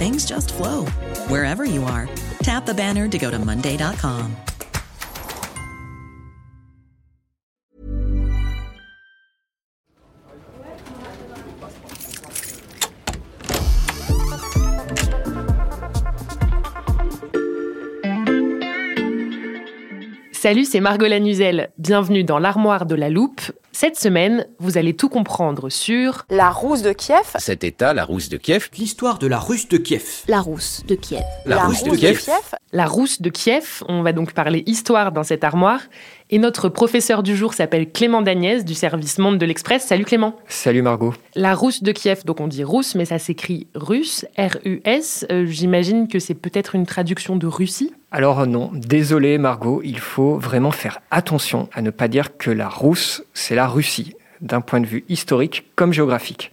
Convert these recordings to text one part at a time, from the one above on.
things just flow wherever you are. Tap the banner to go to Monday.com. Salut, c'est Margot Lanuzel. Bienvenue dans l'armoire de la loupe. Cette semaine, vous allez tout comprendre sur La rousse de Kiev. Cet état, la rousse de Kiev, L'histoire de la Russe de Kiev. La rousse de Kiev. la, rousse, de Kiev, la rousse de Kiev. On va donc parler histoire dans cette armoire. Et notre professeur du jour s'appelle Clément Dagnès du service Monde de l'Express. Salut Clément. Salut Margot. La rousse de Kiev, donc on dit rousse, mais ça s'écrit russe, R-U-S. Euh, J'imagine que c'est peut-être une traduction de Russie. Alors non, désolé Margot, il faut vraiment faire attention à ne pas dire que la Rousse, c'est la Russie, d'un point de vue historique comme géographique.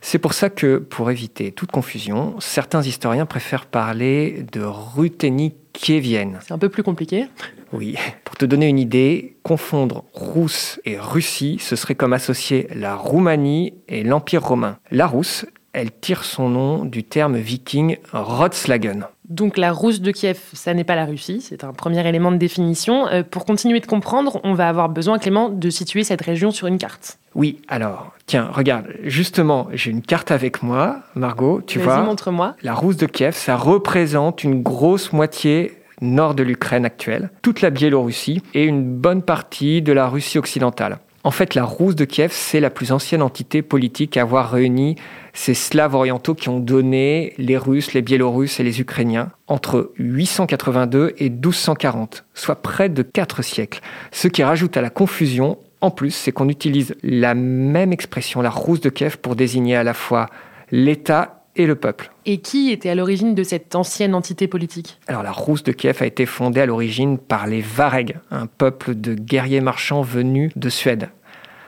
C'est pour ça que, pour éviter toute confusion, certains historiens préfèrent parler de Ruthénie kievienne. C'est un peu plus compliqué. Oui, pour te donner une idée, confondre Rousse et Russie, ce serait comme associer la Roumanie et l'Empire romain. La Rousse, elle tire son nom du terme viking Rotslagen. Donc la rousse de Kiev, ça n'est pas la Russie, c'est un premier élément de définition. Euh, pour continuer de comprendre, on va avoir besoin, Clément, de situer cette région sur une carte. Oui, alors, tiens, regarde, justement, j'ai une carte avec moi, Margot, tu Vas-y, vois. montre-moi. La rousse de Kiev, ça représente une grosse moitié nord de l'Ukraine actuelle, toute la Biélorussie et une bonne partie de la Russie occidentale. En fait, la rousse de Kiev, c'est la plus ancienne entité politique à avoir réuni ces Slaves orientaux qui ont donné les Russes, les Biélorusses et les Ukrainiens entre 882 et 1240, soit près de 4 siècles. Ce qui rajoute à la confusion, en plus, c'est qu'on utilise la même expression, la rousse de Kiev, pour désigner à la fois l'État et le peuple. Et qui était à l'origine de cette ancienne entité politique? Alors la Rousse de Kiev a été fondée à l'origine par les Varegs, un peuple de guerriers marchands venus de Suède.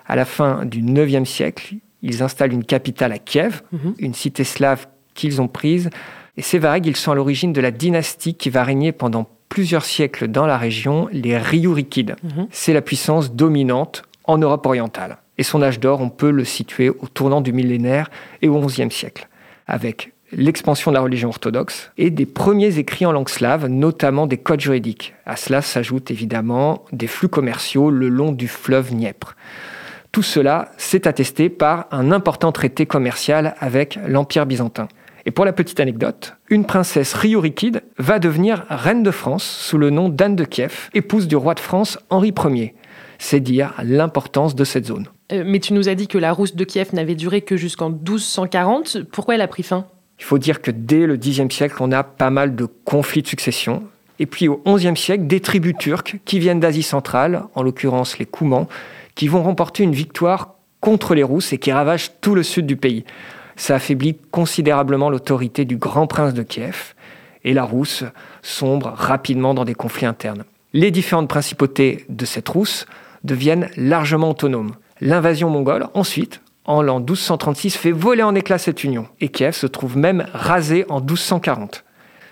À la fin du IXe siècle, ils installent une capitale à Kiev, Mhm. une cité slave qu'ils ont prise. Et ces Varegs, ils sont à l'origine de la dynastie qui va régner pendant plusieurs siècles dans la région, les Ryurikides. Mhm. C'est la puissance dominante en Europe orientale. Et son âge d'or, on peut le situer au tournant du millénaire et au XIe siècle, avec l'expansion de la religion orthodoxe et des premiers écrits en langue slave, notamment des codes juridiques. À cela s'ajoutent évidemment des flux commerciaux le long du fleuve Dniepr. Tout cela s'est attesté par un important traité commercial avec l'Empire byzantin. Et pour la petite anecdote, une princesse Ryurikide va devenir reine de France sous le nom d'Anne de Kiev, épouse du roi de France Henri Ier. C'est dire l'importance de cette zone. Euh, Mais tu nous as dit que la rousse de Kiev n'avait duré que jusqu'en 1240. Pourquoi elle a pris fin? Il faut dire que dès le Xe siècle, on a pas mal de conflits de succession. Et puis au XIe siècle, des tribus turques qui viennent d'Asie centrale, en l'occurrence les Koumans, qui vont remporter une victoire contre les Rousses et qui ravagent tout le sud du pays. Ça affaiblit considérablement l'autorité du grand prince de Kiev et la Rousse sombre rapidement dans des conflits internes. Les différentes principautés de cette Rousse deviennent largement autonomes. L'invasion mongole, ensuite, en l'an 1236, fait voler en éclats cette union et Kiev se trouve même rasé en 1240.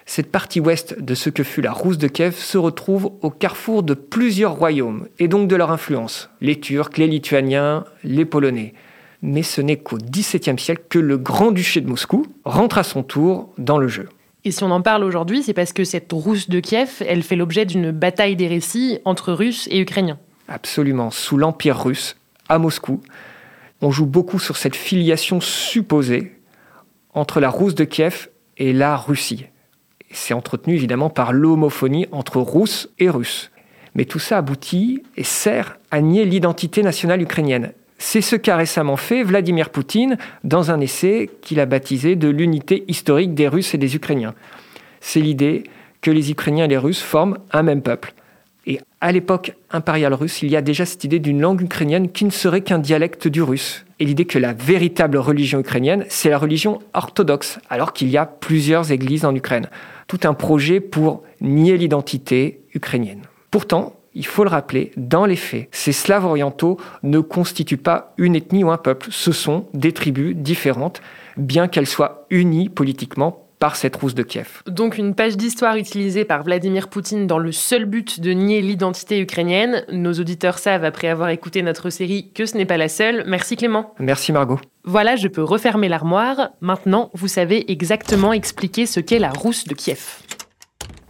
Cette partie ouest de ce que fut la Rousse de Kiev se retrouve au carrefour de plusieurs royaumes et donc de leur influence, les Turcs, les Lituaniens, les Polonais. Mais ce n'est qu'au XVIIe siècle que le Grand-Duché de Moscou rentre à son tour dans le jeu. Et si on en parle aujourd'hui, c'est parce que cette rousse de Kiev, elle fait l'objet d'une bataille des récits entre Russes et Ukrainiens. Absolument, sous l'Empire russe, à Moscou, on joue beaucoup sur cette filiation supposée entre la Rousse de Kiev et la Russie. C'est entretenu évidemment par l'homophonie entre Russes et Russes. Mais tout ça aboutit et sert à nier l'identité nationale ukrainienne. C'est ce qu'a récemment fait Vladimir Poutine dans un essai qu'il a baptisé de l'unité historique des Russes et des Ukrainiens. C'est l'idée que les Ukrainiens et les Russes forment un même peuple. Et à l'époque impériale russe, il y a déjà cette idée d'une langue ukrainienne qui ne serait qu'un dialecte du russe. Et l'idée que la véritable religion ukrainienne, c'est la religion orthodoxe, alors qu'il y a plusieurs églises en Ukraine. Tout un projet pour nier l'identité ukrainienne. Pourtant, il faut le rappeler, dans les faits, ces Slaves orientaux ne constituent pas une ethnie ou un peuple, ce sont des tribus différentes, bien qu'elles soient unies politiquement par cette rousse de Kiev. Donc une page d'histoire utilisée par Vladimir Poutine dans le seul but de nier l'identité ukrainienne. Nos auditeurs savent, après avoir écouté notre série, que ce n'est pas la seule. Merci Clément. Merci Margot. Voilà, je peux refermer l'armoire. Maintenant, vous savez exactement expliquer ce qu'est la rousse de Kiev.